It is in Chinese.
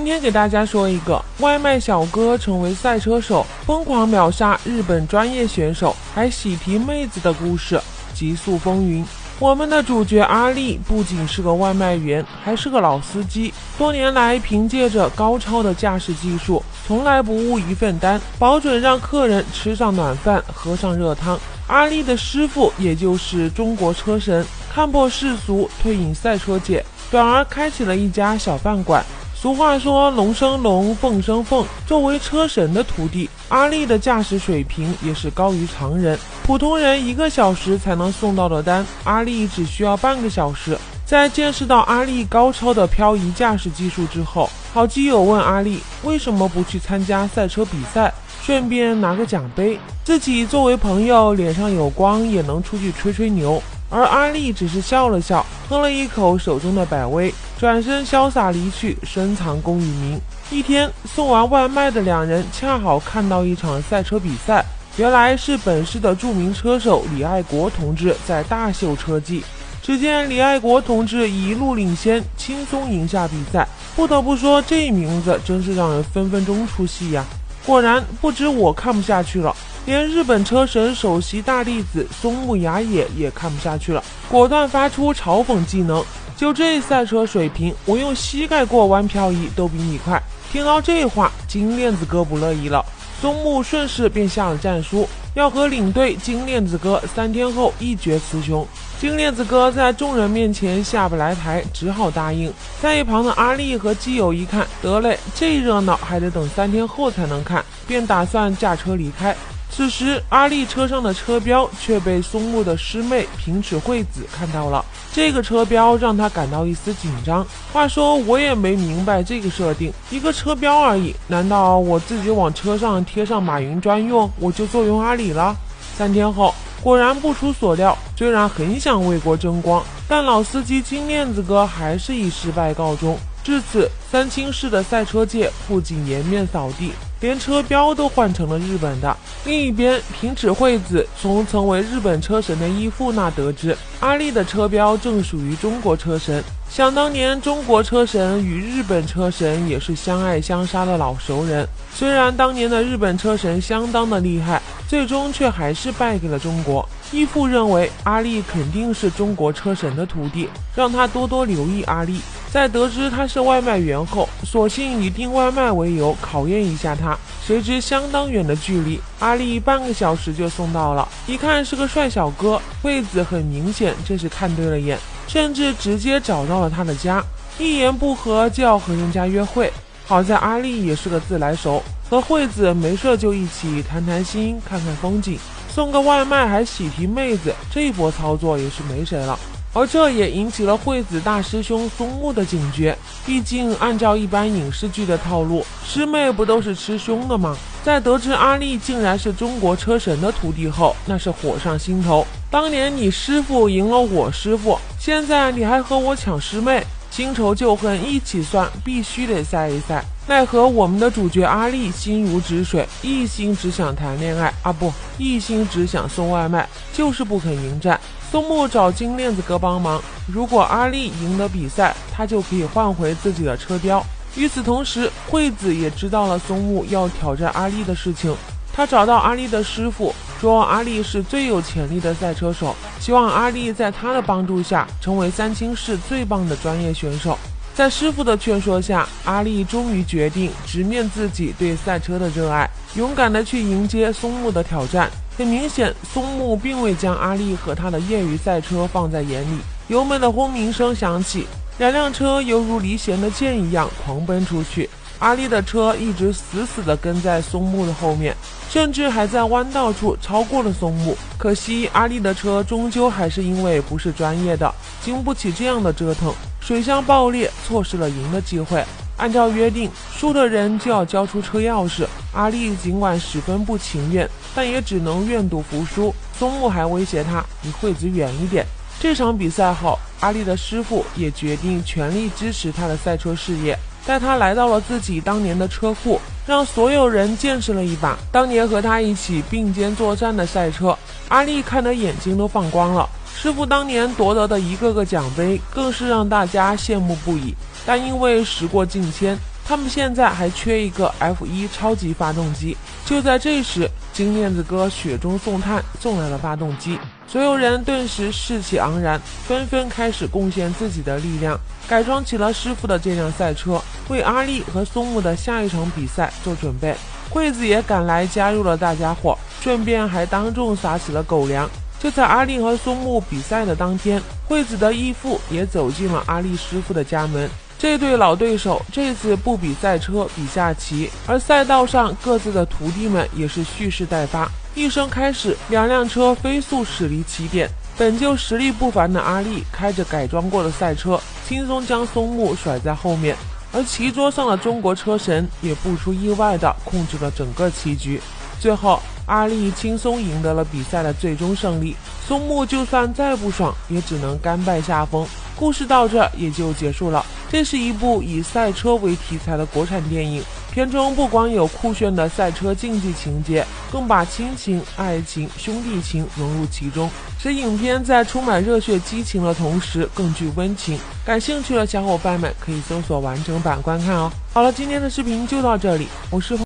今天给大家说一个外卖小哥成为赛车手，疯狂秒杀日本专业选手，还喜提妹子的故事，极速风云。我们的主角阿力不仅是个外卖员，还是个老司机。多年来，凭借着高超的驾驶技术，从来不误一份单，保准让客人吃上暖饭，喝上热汤。阿力的师傅，也就是中国车神，看破世俗，退隐赛车界，转而开启了一家小饭馆。俗话说龙生龙，凤生凤。作为车神的徒弟，阿力的驾驶水平也是高于常人。普通人一个小时才能送到的单，阿力只需要半个小时。在见识到阿力高超的漂移驾驶技术之后，好基友问阿力为什么不去参加赛车比赛，顺便拿个奖杯，自己作为朋友脸上有光，也能出去吹吹牛。而阿力只是笑了笑，喝了一口手中的百威，转身潇洒离去，深藏功与名。一天送完外卖的两人恰好看到一场赛车比赛，原来是本市的著名车手李爱国同志在大秀车技。只见李爱国同志一路领先，轻松赢下比赛。不得不说，这名字真是让人分分钟出戏呀！果然，不止我看不下去了。连日本车神首席大弟子松木雅也也看不下去了，果断发出嘲讽技能。就这赛车水平，我用膝盖过弯漂移都比你快。听到这话，金链子哥不乐意了，松木顺势便下了战书，要和领队金链子哥三天后一决雌雄。金链子哥在众人面前下不来台，只好答应。在一旁的阿力和基友一看，得嘞，这热闹还得等三天后才能看，便打算驾车离开。此时，阿力车上的车标却被松木的师妹平尺惠子看到了。这个车标让他感到一丝紧张。话说，我也没明白这个设定，一个车标而已，难道我自己往车上贴上马云专用，我就坐拥阿里了？三天后，果然不出所料，虽然很想为国争光，但老司机金链子哥还是以失败告终。至此，三清市的赛车界不仅颜面扫地。连车标都换成了日本的。另一边，平尺惠子从曾为日本车神的义父那得知，阿力的车标正属于中国车神。想当年，中国车神与日本车神也是相爱相杀的老熟人。虽然当年的日本车神相当的厉害，最终却还是败给了中国。义父认为阿力肯定是中国车神的徒弟，让他多多留意阿力。在得知他是外卖员后，索性以订外卖为由考验一下他。谁知相当远的距离，阿力半个小时就送到了。一看是个帅小哥，惠子很明显这是看对了眼，甚至直接找到了他的家，一言不合就要和人家约会。好在阿力也是个自来熟，和惠子没事就一起谈谈心、看看风景，送个外卖还喜提妹子，这波操作也是没谁了。而这也引起了惠子大师兄松木的警觉。毕竟，按照一般影视剧的套路，师妹不都是吃凶的吗？在得知阿力竟然是中国车神的徒弟后，那是火上心头。当年你师傅赢了我师傅，现在你还和我抢师妹，新仇旧恨一起算，必须得赛一赛。奈何我们的主角阿力心如止水，一心只想谈恋爱啊，不，一心只想送外卖，就是不肯迎战。松木找金链子哥帮忙，如果阿力赢得比赛，他就可以换回自己的车标。与此同时，惠子也知道了松木要挑战阿力的事情。他找到阿力的师傅，说阿力是最有潜力的赛车手，希望阿力在他的帮助下成为三清市最棒的专业选手。在师傅的劝说下，阿力终于决定直面自己对赛车的热爱，勇敢地去迎接松木的挑战。很明显，松木并未将阿力和他的业余赛车放在眼里。油门的轰鸣声响起，两辆车犹如离弦的箭一样狂奔出去。阿力的车一直死死地跟在松木的后面，甚至还在弯道处超过了松木。可惜，阿力的车终究还是因为不是专业的，经不起这样的折腾，水箱爆裂，错失了赢的机会。按照约定，输的人就要交出车钥匙。阿力尽管十分不情愿，但也只能愿赌服输。松木还威胁他：“离惠子远一点。”这场比赛后，阿力的师傅也决定全力支持他的赛车事业，带他来到了自己当年的车库，让所有人见识了一把当年和他一起并肩作战的赛车。阿力看得眼睛都放光了。师傅当年夺得的一个个奖杯，更是让大家羡慕不已。但因为时过境迁，他们现在还缺一个 F1 超级发动机。就在这时，金链子哥雪中送炭送来了发动机，所有人顿时士气昂然，纷纷开始贡献自己的力量，改装起了师傅的这辆赛车，为阿力和松木的下一场比赛做准备。惠子也赶来加入了大家伙，顺便还当众撒起了狗粮。就在阿力和松木比赛的当天，惠子的义父也走进了阿力师傅的家门。这对老对手这次不比赛车，比下棋，而赛道上各自的徒弟们也是蓄势待发。一声开始，两辆车飞速驶离起点。本就实力不凡的阿力开着改装过的赛车，轻松将松木甩在后面。而棋桌上的中国车神也不出意外的控制了整个棋局。最后，阿力轻松赢得了比赛的最终胜利。松木就算再不爽，也只能甘拜下风。故事到这也就结束了。这是一部以赛车为题材的国产电影，片中不光有酷炫的赛车竞技情节，更把亲情、爱情、兄弟情融入其中，使影片在充满热血激情的同时更具温情。感兴趣的小伙伴们可以搜索完整版观看哦。好了，今天的视频就到这里，我是。